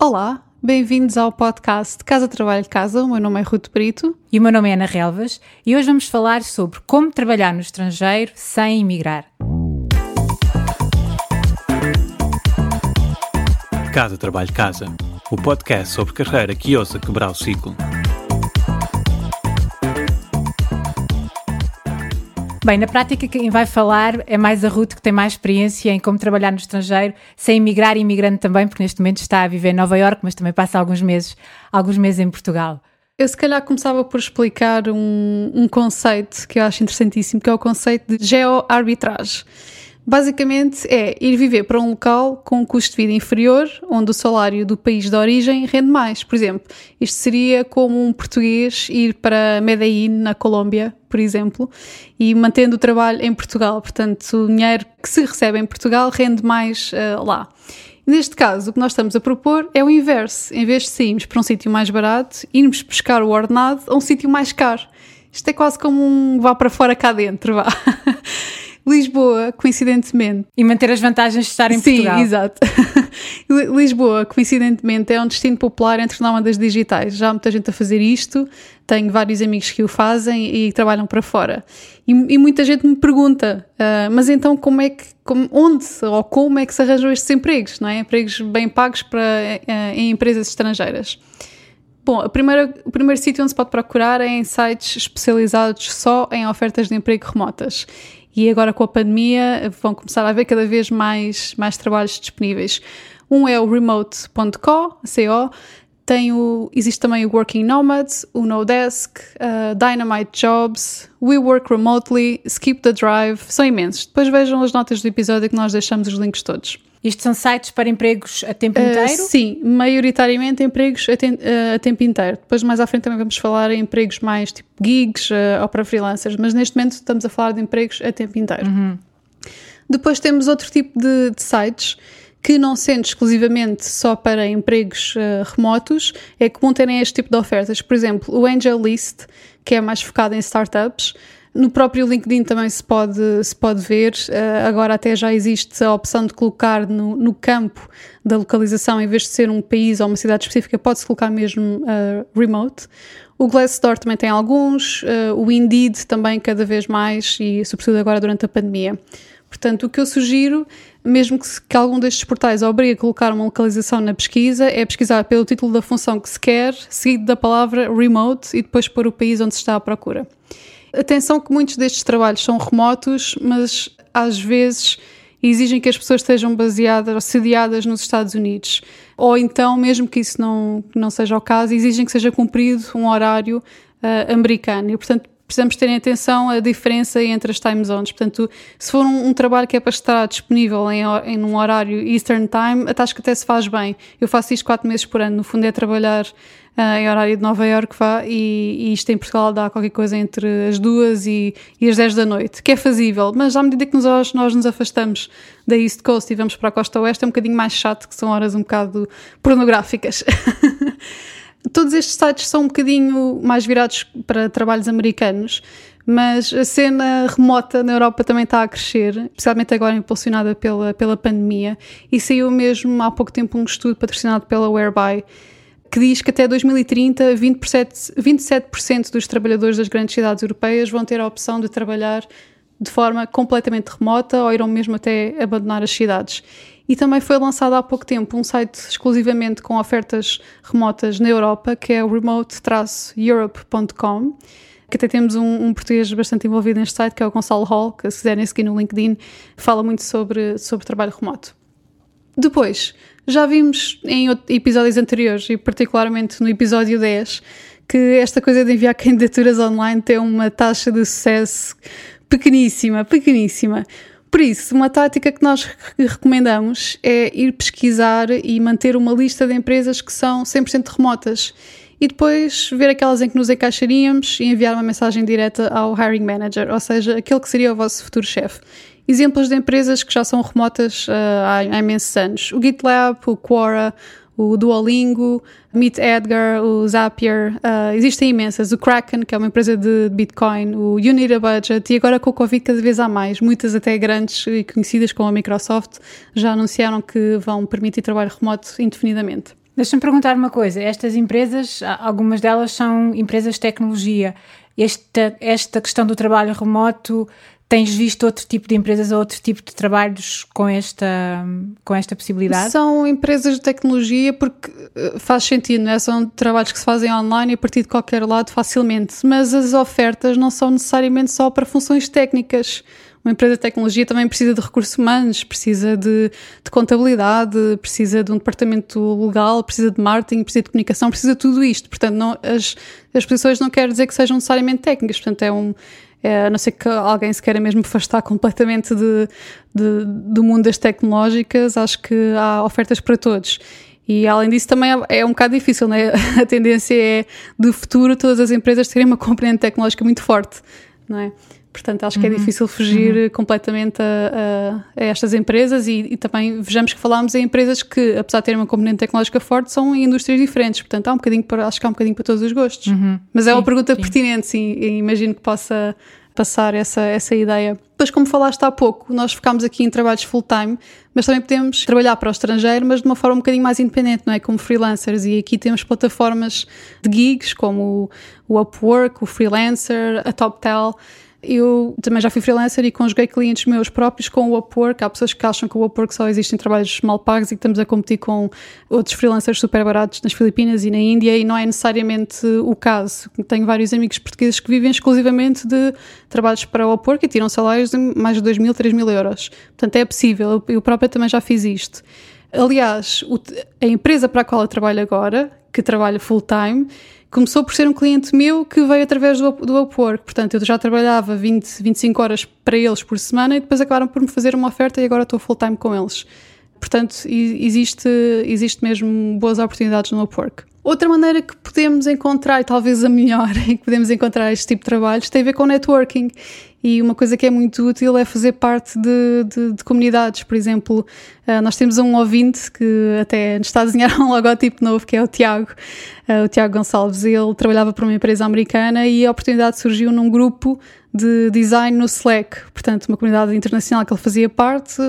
Olá, bem-vindos ao podcast Casa Trabalho Casa. O meu nome é Ruto Brito. E o meu nome é Ana Relvas e hoje vamos falar sobre como trabalhar no estrangeiro sem emigrar. Casa Trabalho Casa, o podcast sobre carreira que ousa quebrar o ciclo. Bem, na prática, quem vai falar é mais a Ruth, que tem mais experiência em como trabalhar no estrangeiro, sem emigrar e imigrando também, porque neste momento está a viver em Nova Iorque, mas também passa alguns meses, alguns meses em Portugal. Eu se calhar começava por explicar um, um conceito que eu acho interessantíssimo, que é o conceito de geoarbitragem. Basicamente é ir viver para um local com um custo de vida inferior, onde o salário do país de origem rende mais. Por exemplo, isto seria como um português ir para Medellín, na Colômbia, por exemplo, e mantendo o trabalho em Portugal. Portanto, o dinheiro que se recebe em Portugal rende mais uh, lá. Neste caso, o que nós estamos a propor é o inverso. Em vez de sairmos para um sítio mais barato, irmos pescar o ordenado a um sítio mais caro. Isto é quase como um vá para fora cá dentro, vá. Lisboa, coincidentemente. E manter as vantagens de estar em Sim, Portugal. Sim, exato. Lisboa, coincidentemente, é um destino popular entre nómadas digitais. Já há muita gente a fazer isto, tenho vários amigos que o fazem e trabalham para fora. E, e muita gente me pergunta, uh, mas então como é que, como, onde ou como é que se arranjam estes empregos, não é? Empregos bem pagos para, uh, em empresas estrangeiras. Bom, primeira, o primeiro sítio onde se pode procurar é em sites especializados só em ofertas de emprego remotas e agora com a pandemia vão começar a haver cada vez mais, mais trabalhos disponíveis. Um é o remote.co, CO, tem o, existe também o Working Nomads, o Nodesk, uh, Dynamite Jobs, We Work Remotely, Skip the Drive, são imensos. Depois vejam as notas do episódio que nós deixamos os links todos. Isto são sites para empregos a tempo inteiro? Uh, sim, maioritariamente empregos a, uh, a, tempo inteiro. Depois, mais à frente, também vamos falar em empregos mais tipo gigs uh, ou para freelancers, mas neste momento estamos a falar de empregos a tempo inteiro. Uhum. Depois temos outro tipo de, de, sites que, não sendo exclusivamente só para empregos remotos, é comum terem este tipo de ofertas. Por exemplo, o Angel List, que é mais focado em startups no próprio LinkedIn também se pode, se pode ver, uh, agora até já existe a opção de colocar no, no, campo da localização, em vez de ser um país ou uma cidade específica, pode-se colocar mesmo uh, remote. O Glassdoor também tem alguns, uh, o Indeed também cada vez mais e sobretudo agora durante a pandemia. Portanto, o que eu sugiro, mesmo que, que algum destes portais obrigue a colocar uma localização na pesquisa, é pesquisar pelo título da função que se quer, seguido da palavra remote e depois pôr o país onde se está à procura. Atenção que muitos destes trabalhos são remotos, mas às vezes exigem que as pessoas estejam baseadas ou sediadas nos Estados Unidos. Ou então, mesmo que isso não, não seja o caso, exigem que seja cumprido um horário uh, americano. E, portanto, precisamos ter em atenção a diferença entre as time zones. Portanto, se for um, um trabalho que é para estar disponível em, em um horário Eastern Time, acho que até se faz bem. Eu faço isto quatro meses por ano. No fundo, é trabalhar uh, em horário de Nova York vá, e, e, isto em Portugal dá qualquer coisa entre as duas e, e as 10 da noite, que é fazível, mas à medida que nós, nós nos afastamos da East Coast e vamos para a costa oeste, é um bocadinho mais chato, que são horas um bocado pornográficas. Todos estes sites são um bocadinho mais virados para trabalhos americanos, mas a cena remota na Europa também está a crescer, especialmente agora impulsionada pela, pela pandemia, e saiu mesmo há pouco tempo um estudo patrocinado pela Whereby que diz que até 2030 27%, 27 dos trabalhadores das grandes cidades europeias vão ter a opção de trabalhar de forma completamente remota ou irão mesmo até abandonar as cidades. E também foi lançado há pouco tempo um site exclusivamente com ofertas remotas na Europa, que é o remote-europe.com, que até temos um, um, português bastante envolvido neste site, que é o Gonçalo Hall, que se quiserem seguir no LinkedIn, fala muito sobre, sobre trabalho remoto. Depois, já vimos em episódios anteriores, e particularmente no episódio 10, que esta coisa de enviar candidaturas online tem uma taxa de sucesso pequeníssima, pequeníssima. Por isso, uma tática que nós recomendamos é ir pesquisar e manter uma lista de empresas que são 100% remotas e depois ver aquelas em que nos encaixaríamos e enviar uma mensagem direta ao hiring manager, ou seja, aquele que seria o vosso futuro chefe. Exemplos de empresas que já são remotas uh, há, há imensos anos: o GitLab, o Quora, o Duolingo, Meet Edgar, o Zapier, uh, existem imensas. O Kraken, que é uma empresa de Bitcoin, o Unit a Budget, e agora com o Covid cada vez há mais. Muitas até grandes e conhecidas como a Microsoft já anunciaram que vão permitir trabalho remoto indefinidamente. Deixa-me perguntar uma coisa: estas empresas, algumas delas são empresas de tecnologia. Esta, esta questão do trabalho remoto Tens visto outro tipo de empresas ou outro tipo de trabalhos com esta, com esta possibilidade? São empresas de tecnologia porque eh, faz sentido, não é? São trabalhos que se fazem online e a partir de qualquer lado facilmente, mas as ofertas não são necessariamente só para funções técnicas. Uma empresa de tecnologia também precisa de recursos humanos, precisa de, de contabilidade, precisa de um departamento legal, precisa de marketing, precisa de comunicação, precisa de tudo isto. Portanto, não, as, as posições não quer dizer que sejam necessariamente técnicas. Portanto, é um, é, a não ser que alguém se queira mesmo afastar completamente de, de, do mundo das tecnológicas, acho que há ofertas para todos. E além disso também é, é um bocado difícil, né? A tendência é, do futuro, todas as empresas terem uma componente tecnológica muito forte, não é? Portanto, acho que é uhum. difícil fugir uhum. completamente a, a, a, estas empresas e, e, também vejamos que falámos em empresas que, apesar de terem uma componente tecnológica forte, são em indústrias diferentes. Portanto, há um bocadinho para, acho que há um bocadinho para todos os gostos. Uhum. Mas é sim, uma pergunta sim. pertinente, sim, e imagino que possa passar essa, essa ideia. Depois, como falaste há pouco, nós focamos aqui em trabalhos full-time, mas também podemos trabalhar para o estrangeiro, mas de uma forma um bocadinho mais independente, não é? Como freelancers. E aqui temos plataformas de gigs como o Upwork, o Freelancer, a TopTel eu também já fui freelancer e conjuguei clientes meus próprios com o Upwork. Há pessoas que acham que o Upwork só existe em trabalhos mal pagos e que estamos a competir com outros freelancers super baratos nas Filipinas e na Índia e não é necessariamente o caso. Tenho vários amigos portugueses que vivem exclusivamente de trabalhos para o Upwork e tiram salários de mais de 2 mil, 3 mil euros. Portanto, é possível. Eu própria também já fiz isto. Aliás, a empresa para a qual eu trabalho agora, que trabalha full-time, começou por ser um cliente meu que veio através do, do Upwork. Portanto, eu já trabalhava 20, 25 horas para eles por semana e depois acabaram por me fazer uma oferta e agora estou full-time com eles. Portanto, existe, existe mesmo boas oportunidades no Upwork. Outra maneira que podemos encontrar, e talvez a melhor em que podemos encontrar este tipo de trabalhos, tem a ver com networking. E uma coisa que é muito útil é fazer parte de, de, de comunidades. Por exemplo, uh, nós temos um ouvinte que até nos está a desenhar um logotipo novo, que é o Tiago, uh, o Tiago Gonçalves. Ele trabalhava para uma empresa americana e a oportunidade surgiu num grupo de design no Slack. Portanto, uma comunidade internacional que ele fazia parte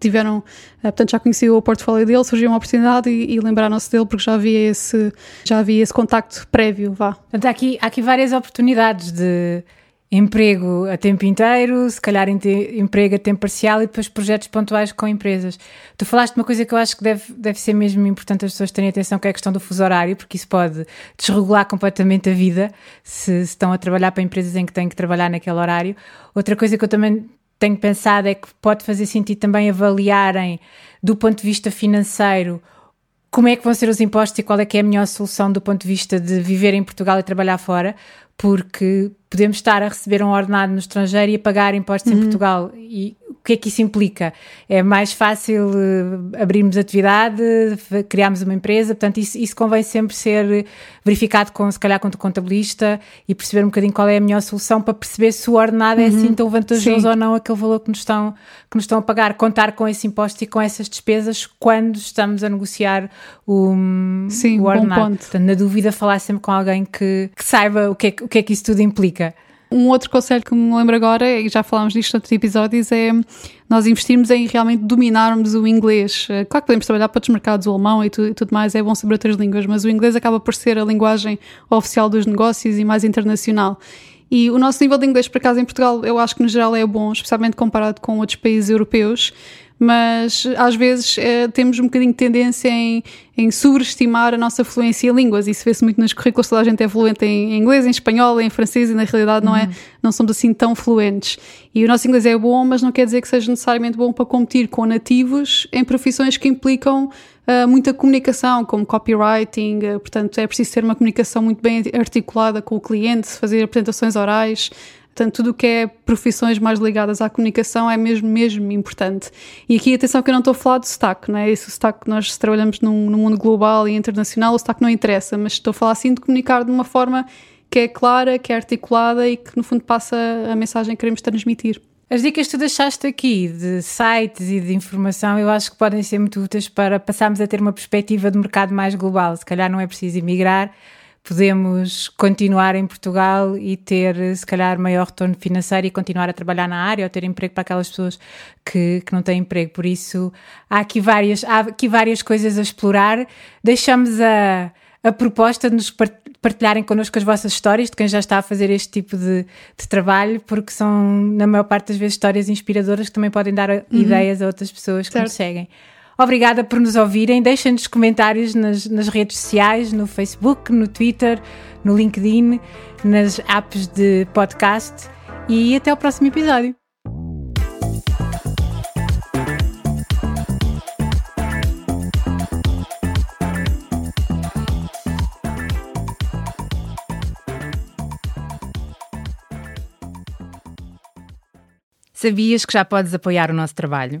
tiveram, eh, portanto já conheci o portfólio dele, surgiu uma oportunidade e, e lembraram-se dele porque já havia esse, já havia esse contacto prévio, vá. Portanto, há aqui, há aqui várias oportunidades de emprego a tempo inteiro, se calhar emprego a tempo parcial e depois projetos pontuais com empresas. Tu falaste uma coisa que eu acho que deve, deve ser mesmo importante as pessoas terem atenção, que é a questão do fuso horário, porque isso pode desregular completamente a vida se, se estão a trabalhar para empresas em que têm que trabalhar naquele horário. Outra coisa que eu também tenho pensado é que pode fazer sentido também avaliarem do ponto de vista financeiro como é que vão ser os impostos e qual é que é a melhor solução do ponto de vista de viver em Portugal e trabalhar fora, porque podemos estar a receber um ordenado no estrangeiro e a pagar impostos uhum. em Portugal e que é que isso implica? É mais fácil uh, abrirmos atividade, criarmos uma empresa, portanto, isso, isso convém sempre ser verificado com, se calhar, com o contabilista e perceber um bocadinho qual é a melhor solução para perceber se o ordenado uhum. é assim tão vantajoso Sim. ou não aquele valor que nos, estão, que nos estão a pagar. Contar com esse imposto e com essas despesas quando estamos a negociar o, Sim, o ordenado. Portanto, na dúvida, falar sempre com alguém que, que saiba o que, é, o que é que isso tudo implica. Um outro conselho que me lembro agora, e já falámos disto em outros episódios, é nós investirmos em realmente dominarmos o inglês. Eh, claro que podemos trabalhar para outros mercados, o alemão e tudo, e tudo mais, é bom saber outras línguas, mas o inglês acaba por ser a linguagem oficial dos negócios e mais internacional. E o nosso nível de inglês, por acaso, em Portugal, eu acho que no geral é bom, especialmente comparado com outros países europeus mas às vezes é, temos um bocadinho de tendência em, em subestimar a nossa fluência em línguas. Isso vê-se muito nos currículos, toda a gente é fluente em inglês, em espanhol, em francês e na realidade não, é, uhum. não somos assim tão fluentes. E o nosso inglês é bom, mas não quer dizer que seja necessariamente bom para competir com nativos em profissões que implicam uh, muita comunicação, como copywriting, uh, portanto é preciso ter uma comunicação muito bem articulada com o cliente, fazer apresentações orais, Portanto, tudo o que é profissões mais ligadas à comunicação é mesmo, mesmo importante. E aqui, atenção que eu não estou a falar de sotaque, não é? Esse sotaque, nós trabalhamos num, num mundo global e internacional, o sotaque não interessa, mas estou a falar assim de comunicar de uma forma que é clara, que é articulada e que, no fundo, passa a mensagem que queremos transmitir. As dicas que tu deixaste aqui de sites e de informação, eu acho que podem ser muito úteis para passarmos a ter uma perspectiva de mercado mais global. Se calhar não é preciso emigrar, podemos continuar em Portugal e ter, se calhar, maior retorno financeiro e continuar a trabalhar na área ou ter emprego para aquelas pessoas que, que não têm emprego. Por isso, há aqui várias, há aqui várias coisas a explorar. Deixamos a, a proposta de nos partilharem connosco as vossas histórias de quem já está a fazer este tipo de, de trabalho, porque são, na maior parte das vezes, histórias inspiradoras que também podem dar uhum. ideias a outras pessoas que certo. nos seguem. Obrigada por nos ouvirem. Deixem-nos comentários nas, nas redes sociais, no Facebook, no Twitter, no LinkedIn, nas apps de podcast e até o próximo episódio. Sabias que já podes apoiar o nosso trabalho?